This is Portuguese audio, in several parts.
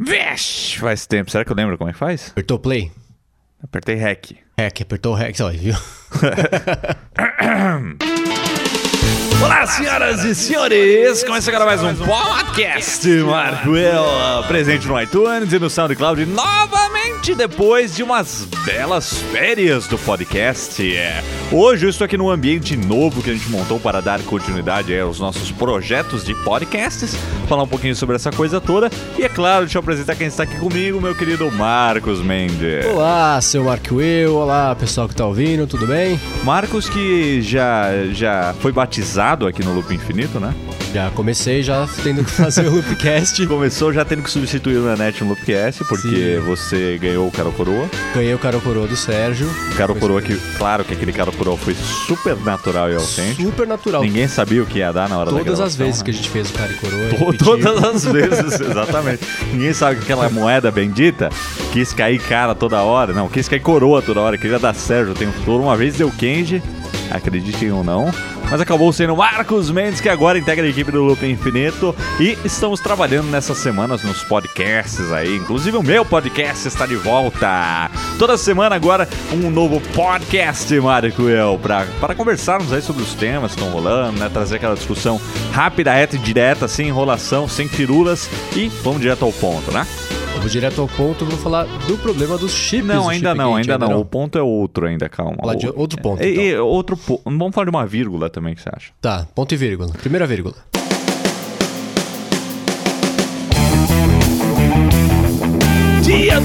Vixe, faz tempo. Será que eu lembro como é que faz? Apertou play? Apertei REC. Hack, apertou o hack, olha, viu? Olá, senhoras e senhores! Começa agora mais um podcast Marco El, presente no iTunes e no SoundCloud depois de umas belas férias do podcast. É. Hoje eu estou aqui num ambiente novo que a gente montou para dar continuidade aos nossos projetos de podcasts, falar um pouquinho sobre essa coisa toda e, é claro, deixa eu apresentar quem está aqui comigo, meu querido Marcos Mendes. Olá, seu Marco Will, olá pessoal que tá ouvindo, tudo bem? Marcos que já, já foi batizado aqui no Loop Infinito, né? Já comecei já tendo que fazer o Loopcast. Começou já tendo que substituir o Nanete no Loopcast, porque você ganhou o Caro Coroa. Ganhei o Caro Coroa do Sérgio. O Caro Coroa que, claro que aquele Caro Coroa foi super natural e autêntico. Super natural. Ninguém sabia o que ia dar na hora da Todas as vezes né? que a gente fez o Caro Coroa. To- repetiu. Todas as vezes, exatamente. Ninguém sabe que aquela moeda bendita quis cair cara toda hora. Não, quis cair coroa toda hora. Queria dar Sérgio o tempo todo. Uma vez deu Kenji, acreditem ou não. Mas acabou sendo Marcos Mendes, que agora integra a equipe do Loop Infinito. E estamos trabalhando nessas semanas nos podcasts aí. Inclusive o meu podcast está de volta. Toda semana agora um novo podcast, Marco Eu, para conversarmos aí sobre os temas que estão rolando, né? Trazer aquela discussão rápida, reta e direta, sem enrolação, sem firulas. E vamos direto ao ponto, né? Vou direto ao ponto, vou falar do problema dos chips. Não, do ainda chip não, gate, ainda não. O ponto é outro ainda, calma. Falar de outro ponto, E, então. e outro ponto. Vamos falar de uma vírgula também, o que você acha? Tá, ponto e vírgula. Primeira vírgula.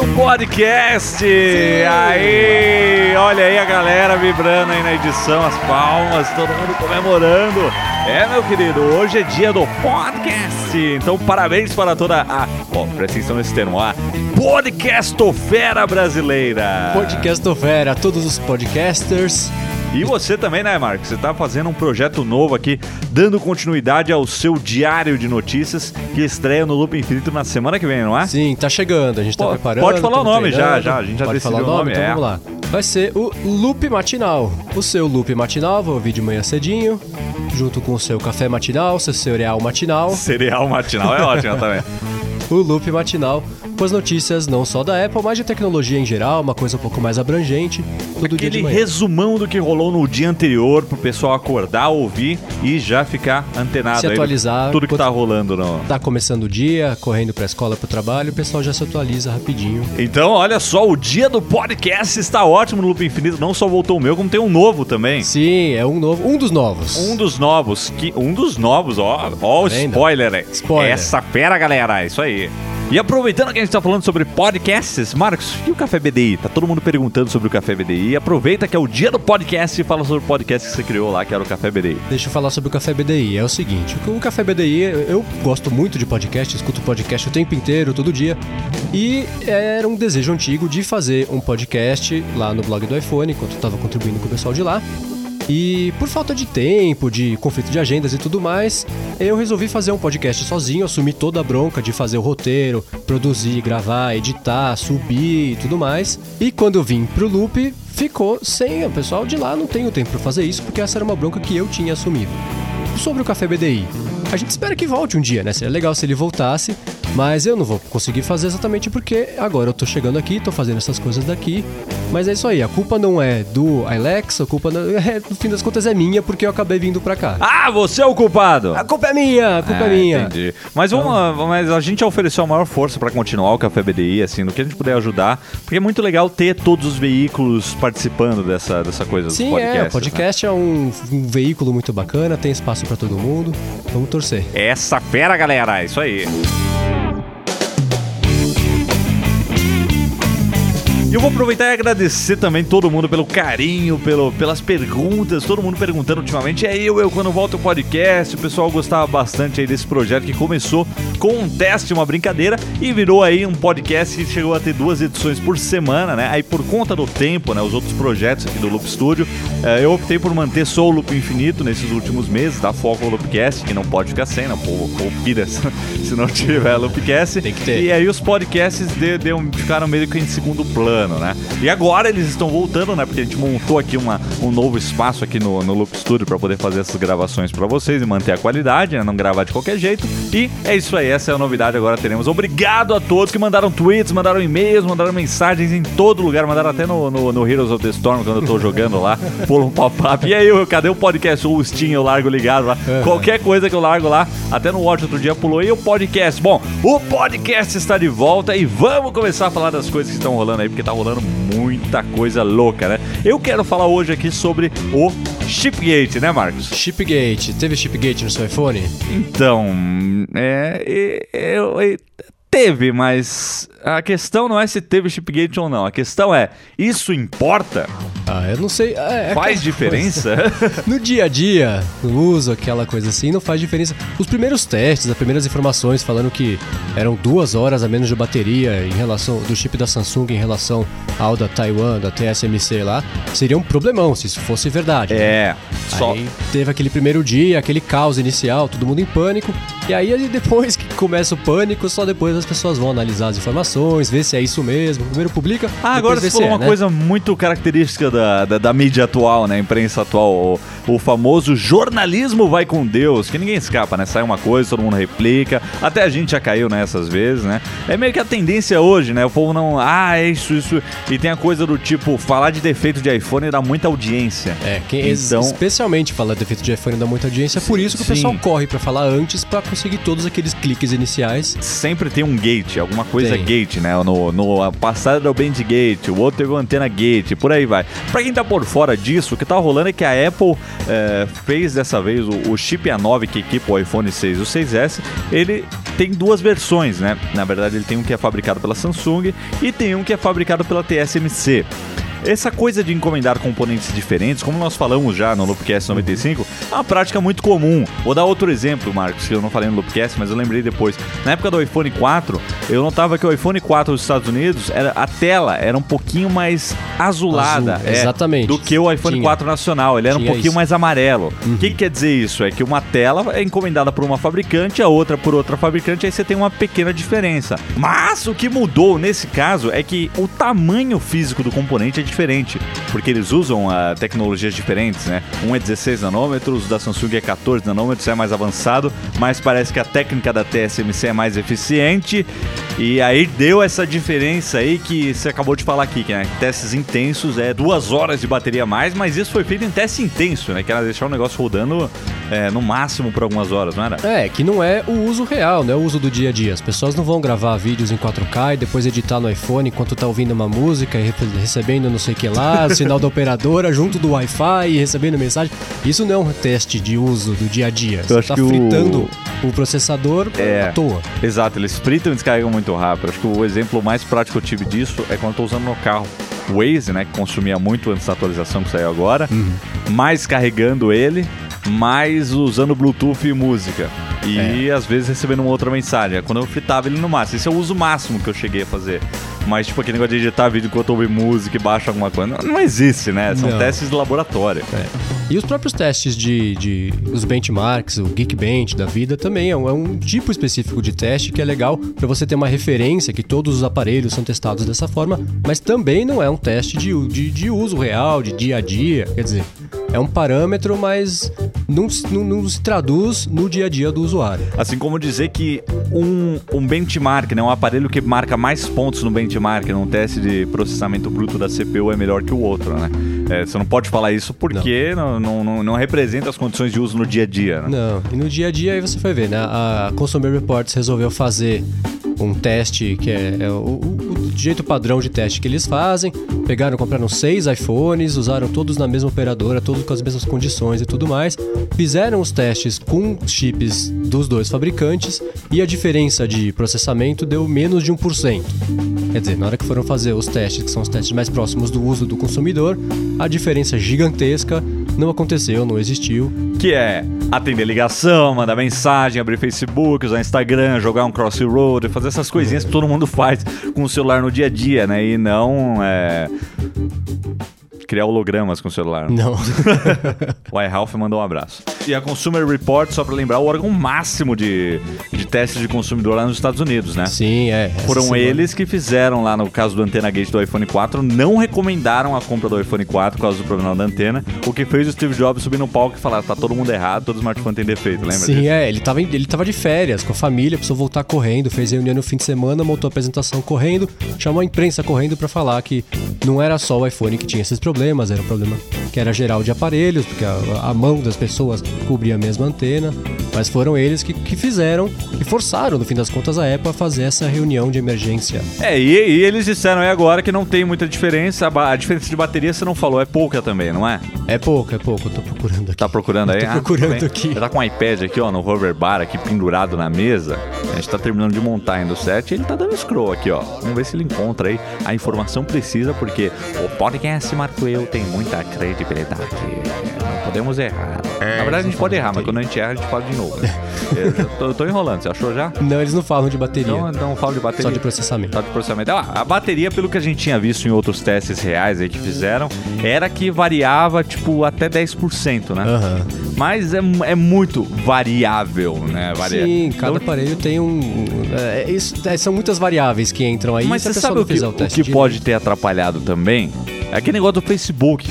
Do podcast! Aí, olha aí a galera vibrando aí na edição, as palmas, todo mundo comemorando. É, meu querido, hoje é dia do podcast. Então, parabéns para toda a. Ó, presta atenção nesse termo, a podcastofera brasileira. Podcastofera, todos os podcasters. E você também, né, Marcos? Você tá fazendo um projeto novo aqui, dando continuidade ao seu diário de notícias que estreia no Loop Infinito na semana que vem, não é? Sim, tá chegando, a gente tá Pode- preparando. pode falar o nome já, treinando. já, a gente já Pode decidiu falar o nome, nome, então é. vamos lá. Vai ser o Loop Matinal. O seu Loop Matinal, vou ouvir de manhã cedinho, junto com o seu café matinal, seu cereal matinal. Cereal matinal é ótimo também. o Loop Matinal, com as notícias não só da Apple, mas de tecnologia em geral, uma coisa um pouco mais abrangente, todo dia de Aquele manhã. resumão do que rolou no dia anterior pro pessoal acordar, ouvir e já ficar antenado Se aí atualizar tudo que tá rolando no. Tá começando o dia, correndo pra escola, pro trabalho, o pessoal já se atualiza rapidinho. Então, olha só, o dia do podcast está ótimo no Loop Infinito. Não só voltou o meu, como tem um novo também. Sim, é um novo, um dos novos. Um dos novos, que um dos novos, ó, ó o Tá vendo? spoiler aí. Spoiler. Essa fera, galera, é isso aí. E aproveitando que a gente tá falando sobre podcasts, Marcos, e o Café BDI? Tá todo mundo perguntando sobre o Café BDI. Aproveita que é o dia do podcast e fala sobre o podcast que você criou lá, que era o Café BDI. Deixa eu falar sobre o Café BDI. É o seguinte, o Café BDI, eu gosto muito de podcast, escuto podcast o tempo inteiro, todo dia. E era um desejo antigo de fazer um podcast lá no blog do iPhone, enquanto eu estava contribuindo com o pessoal de lá. E por falta de tempo, de conflito de agendas e tudo mais, eu resolvi fazer um podcast sozinho, assumi toda a bronca de fazer o roteiro, produzir, gravar, editar, subir e tudo mais. E quando eu vim pro Loop, ficou sem. O pessoal de lá não tem o tempo pra fazer isso, porque essa era uma bronca que eu tinha assumido. Sobre o Café BDI. A gente espera que volte um dia, né? Seria legal se ele voltasse, mas eu não vou conseguir fazer exatamente porque agora eu tô chegando aqui, tô fazendo essas coisas daqui. Mas é isso aí, a culpa não é do Alex, a culpa, não, é, no fim das contas, é minha porque eu acabei vindo pra cá. Ah, você é o culpado! A culpa é minha, a culpa Ah, é minha. Entendi. Mas, vamos, lá, mas a gente ofereceu a maior força pra continuar o Café BDI, assim, no que a gente puder ajudar, porque é muito legal ter todos os veículos participando dessa, dessa coisa Sim, podcasts. é, o né? podcast é um, um veículo muito bacana, tem espaço pra todo mundo. Vamos torcer. Essa fera, galera, é isso aí. E eu vou aproveitar e agradecer também todo mundo pelo carinho, pelo, pelas perguntas, todo mundo perguntando ultimamente. É eu, eu quando volto o podcast, o pessoal gostava bastante aí desse projeto que começou com um teste, uma brincadeira e virou aí um podcast que chegou a ter duas edições por semana, né? Aí por conta do tempo, né? Os outros projetos aqui do Loop Studio, eh, eu optei por manter só o Loop Infinito nesses últimos meses, dar foco ao Loopcast, que não pode ficar sem, né? O povo povo pira se não tiver Loopcast. Tem que ter. E aí os podcasts de, de, ficaram meio que em segundo plano. Ano, né? E agora eles estão voltando, né? Porque a gente montou aqui uma, um novo espaço aqui no, no Loop Studio para poder fazer essas gravações para vocês e manter a qualidade, né? Não gravar de qualquer jeito. E é isso aí, essa é a novidade. Agora teremos. Obrigado a todos que mandaram tweets, mandaram e-mails, mandaram mensagens em todo lugar, mandaram até no, no, no Heroes of the Storm quando eu tô jogando lá, pula um pop-up. E aí, eu, cadê o podcast? O Steam eu largo ligado lá. Qualquer coisa que eu largo lá, até no Watch outro dia pulou. E o podcast? Bom, o podcast está de volta e vamos começar a falar das coisas que estão rolando aí, porque tá rolando muita coisa louca, né? Eu quero falar hoje aqui sobre o Chipgate, né, Marcos? Chipgate. Teve Chipgate no seu iPhone? Então, é, é, é, teve, mas a questão não é se teve Chipgate ou não. A questão é, isso importa? Ah, eu não sei. É, é faz diferença? no dia a dia, no uso, aquela coisa assim, não faz diferença. Os primeiros testes, as primeiras informações falando que eram duas horas a menos de bateria em relação do chip da Samsung em relação ao da Taiwan, da TSMC lá, seria um problemão se isso fosse verdade. Né? É. Só... Aí teve aquele primeiro dia, aquele caos inicial, todo mundo em pânico. E aí depois que começa o pânico, só depois as pessoas vão analisar as informações, ver se é isso mesmo. Primeiro publica. Ah, agora você falou é, uma né? coisa muito característica da, da, da, mídia atual, né? Imprensa atual. O, o, famoso jornalismo vai com Deus, que ninguém escapa, né? Sai uma coisa, todo mundo replica. Até a gente já caiu nessas vezes, né? É meio que a tendência hoje, né? O povo não. Ah, é isso, isso. E tem a coisa do tipo, falar de defeito de iPhone dá muita audiência. É, quem então... especialmente falar de defeito de iPhone dá muita audiência, por isso que Sim. o pessoal corre para falar antes para conseguir todos aqueles cliques iniciais. Sempre tem um gate, alguma coisa tem. Gate, né? No, no passado era o Band Gate, o outro teve o Antena Gate, por aí vai. Pra quem tá por fora disso, o que tá rolando é que a Apple é, fez dessa vez o, o chip A9 que equipa o iPhone 6 e o 6S, ele tem duas versões, né? Na verdade, ele tem um que é fabricado pela Samsung e tem um que é fabricado pela TSMC. Essa coisa de encomendar componentes diferentes, como nós falamos já no Loopcast 95, é uma prática muito comum. Vou dar outro exemplo, Marcos, que eu não falei no Loopcast, mas eu lembrei depois. Na época do iPhone 4, eu notava que o iPhone 4 dos Estados Unidos, era, a tela era um pouquinho mais azulada Azul, é, exatamente. do que o iPhone Tinha. 4 nacional. Ele era Tinha um pouquinho isso. mais amarelo. O uhum. que, que quer dizer isso? É que uma tela é encomendada por uma fabricante, a outra por outra fabricante, aí você tem uma pequena diferença. Mas o que mudou nesse caso é que o tamanho físico do componente é diferente, porque eles usam uh, tecnologias diferentes, né? Um é 16 nanômetros, o da Samsung é 14 nanômetros, é mais avançado, mas parece que a técnica da TSMC é mais eficiente. E aí deu essa diferença aí que você acabou de falar aqui, que né? testes intensos é duas horas de bateria a mais, mas isso foi feito em teste intenso, né? Que era deixar o negócio rodando é, no máximo por algumas horas, não era? É, que não é o uso real, né? O uso do dia a dia. As pessoas não vão gravar vídeos em 4K e depois editar no iPhone enquanto tá ouvindo uma música e recebendo não sei o que lá, sinal da operadora junto do Wi-Fi e recebendo mensagem. Isso não é um teste de uso do dia a dia. Você tá fritando o... o... processador é, à toa. Exato, eles fritam e descarregam muito rápido. Acho que o exemplo mais prático que eu tive disso é quando eu tô usando no carro. O Waze, né, que consumia muito antes da atualização que saiu agora, uhum. mais carregando ele, mais usando Bluetooth e música. E é. às vezes recebendo uma outra mensagem. Quando eu fritava ele no máximo. Esse é o uso máximo que eu cheguei a fazer. Mas, tipo, aquele negócio de editar vídeo enquanto ouve música e baixa alguma coisa. Não, não existe, né? São não. testes de laboratório. É. E os próprios testes de, de. os benchmarks, o Geekbench da vida também é um, é um tipo específico de teste que é legal para você ter uma referência que todos os aparelhos são testados dessa forma, mas também não é um teste de, de, de uso real, de dia a dia. Quer dizer, é um parâmetro, mas não, não, não, se traduz no dia a dia do usuário. Assim como dizer que um, um benchmark, né, um aparelho que marca mais pontos no benchmark, num teste de processamento bruto da CPU, é melhor que o outro, né? É, você não pode falar isso porque não. Não, não, não. representa as condições de uso no dia a dia, né? Não, e no dia a dia aí você vai ver, né? A Consumer Reports resolveu fazer um teste que é, é o, o, jeito padrão de teste que eles fazem. Pegaram, compraram seis iPhones, usaram todos na mesma operadora, todos com as mesmas condições e tudo mais. Fizeram os testes com chips dos dois fabricantes e a diferença de processamento deu menos de 1%. Quer dizer, na hora que foram fazer os testes, que são os testes mais próximos do uso do consumidor, a diferença gigantesca não aconteceu, não existiu. Que é atender ligação, mandar mensagem, abrir Facebook, usar Instagram, jogar um crossroad, fazer essas coisinhas que todo mundo faz com o celular no dia a dia, né? E não é criar hologramas com o celular. Não. o iRalph mandou um abraço. E a Consumer Report, só para lembrar, o órgão máximo de, de testes de consumidor lá nos Estados Unidos, né? Sim, é. Foram semana. eles que fizeram lá no caso do Antena Gate do iPhone 4, não recomendaram a compra do iPhone 4 por causa do problema da antena, o que fez o Steve Jobs subir no palco e falar: tá todo mundo errado, todo smartphone tem defeito, lembra Sim, disso? é. Ele tava, ele tava de férias com a família, precisou voltar correndo, fez reunião no fim de semana, montou a apresentação correndo, chamou a imprensa correndo pra falar que não era só o iPhone que tinha esses problemas, era um problema que era geral de aparelhos, porque a, a mão das pessoas cobria a mesma antena, mas foram eles que, que fizeram, que forçaram, no fim das contas, a Apple a fazer essa reunião de emergência. É, e, e eles disseram aí agora que não tem muita diferença, a, a diferença de bateria você não falou, é pouca também, não é? É pouco, é pouco, eu tô procurando aqui. Tá procurando aí? Tô procurando tudo bem. aqui. Tá com um iPad aqui, ó, no hover bar aqui pendurado na mesa. A gente tá terminando de montar ainda o set e ele tá dando scroll aqui, ó. Vamos ver se ele encontra aí a informação precisa, porque o podcast Marco Eu tem muita credibilidade. Não podemos errar. Na verdade, a gente pode errar, mas quando a gente erra, a gente fala de novo. Né? eu, tô enrolando, você achou já? Não, eles não falam de bateria, Então, então fala de bateria. só de processamento. Tá de processamento. Ah, a bateria, pelo que a gente tinha visto em outros testes reais aí que fizeram, era que variava, tipo, até 10%, né? Aham. Mas é, é muito variável, né? Varia- Sim, cada Então, aparelho tem um. é, isso- é, são muitas variáveis que entram aí. Mas você sabe não o que, o teste que pode ter atrapalhado também? É aquele negócio do Facebook.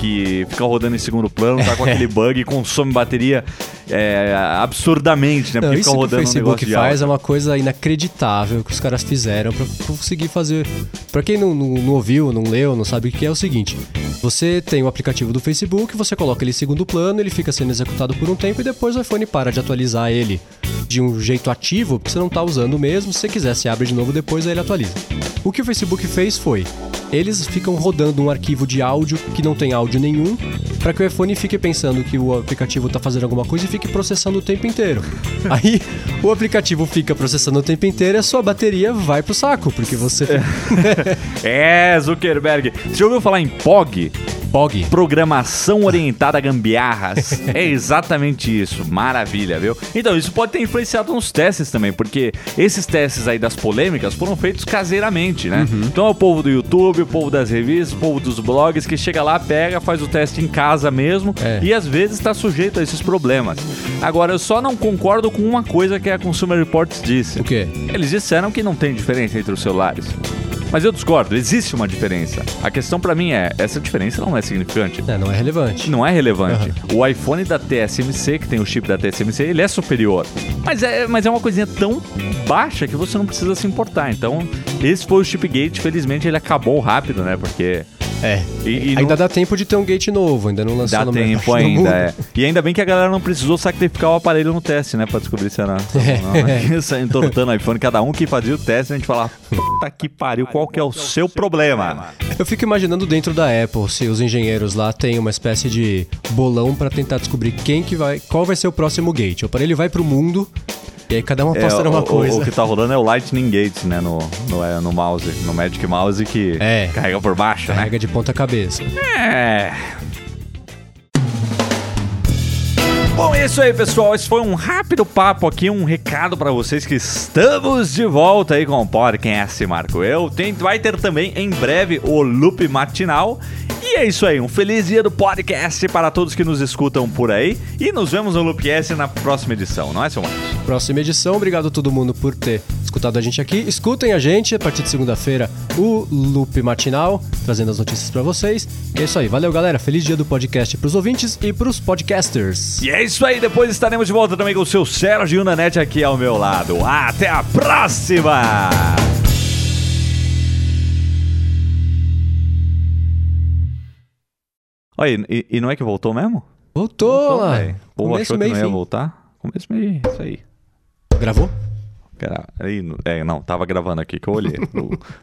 Que fica rodando em segundo plano, tá com aquele bug e consome bateria é, absurdamente, né? Não, Porque isso fica que o rodando um Facebook de faz é uma coisa inacreditável que os caras fizeram pra conseguir fazer. Pra quem não, não, não ouviu, não leu, não sabe o que é, é o seguinte: você tem o aplicativo do Facebook, você coloca ele em segundo plano, ele fica sendo executado por um tempo e depois o iPhone para de atualizar ele de um jeito ativo, porque você não tá usando mesmo. Se você quiser, se abre de novo depois, aí ele atualiza. O que o Facebook fez foi. Eles ficam rodando um arquivo de áudio que não tem áudio nenhum, para que o iPhone fique pensando que o aplicativo tá fazendo alguma coisa e fique processando o tempo inteiro. Aí o aplicativo fica processando o tempo inteiro e a sua bateria vai pro saco, porque você É, Zuckerberg. Você já ouviu falar em POG? POG. Programação orientada a gambiarras. é exatamente isso. Maravilha, viu? Então, isso pode ter influenciado nos testes também, porque esses testes aí das polêmicas foram feitos caseiramente, né? Então é o povo do YouTube, o povo das revistas, o povo dos blogs que chega lá, pega, faz o teste em casa mesmo É. e às vezes está sujeito a esses problemas. Agora, eu só não concordo com uma coisa que a Consumer Reports disse. O quê? Eles disseram que não tem diferença entre os celulares. Mas eu discordo, existe uma diferença. A questão pra mim é, essa diferença não é significante. É, não é relevante. Não é relevante. O iPhone da TSMC, que tem o chip da TSMC, ele é superior. Mas é, mas é uma coisinha tão baixa que você não precisa se importar. Então, esse foi o Chipgate. Felizmente, ele acabou rápido, né? Porque É. E- e ainda não- dá tempo de ter um gate novo, ainda não lançou dá no tempo ainda, é. E ainda bem que a galera não precisou sacrificar o aparelho no teste, né? Pra descobrir se era. Não, né? Entortando o iPhone, cada um que fazia o teste, a gente falava, puta que pariu, qual que é o seu problema? Eu fico imaginando dentro da Apple se os engenheiros lá têm uma espécie de bolão pra tentar descobrir quem que vai, qual vai ser o próximo gate. O aparelho vai pro mundo e aí cada um aposta É, numa o, coisa. O, o que tá rolando é o Lightning Gate, né? No, no, é, no mouse, no Magic Mouse que É. carrega por baixo, né? Carrega de ponta cabeça. É. Bom, é isso aí, pessoal. Esse foi um rápido papo aqui, um recado pra vocês que estamos de volta aí com o podcast Marco Eu. Tem, vai ter também em breve o Loop Matinal. E é isso aí, um feliz dia do podcast para todos que nos escutam por aí. E nos vemos no Loopcast na próxima edição, não é, seu Marcos? Próxima edição, obrigado a todo mundo por ter escutado a gente aqui. Escutem a gente a partir de segunda-feira o Loop Matinal, trazendo as notícias pra vocês. E é isso aí, valeu galera, feliz dia do podcast pros ouvintes e pros podcasters. E é isso aí, depois estaremos de volta também com o seu Sérgio Nanete aqui ao meu lado. Até a próxima! Olha, e, e não é que voltou mesmo? Voltou, lá. velho. O povo Começo, achou que meio não ia fim. voltar? Começo meio, isso aí. Gravou? Aí, é, não, tava gravando aqui que eu olhei.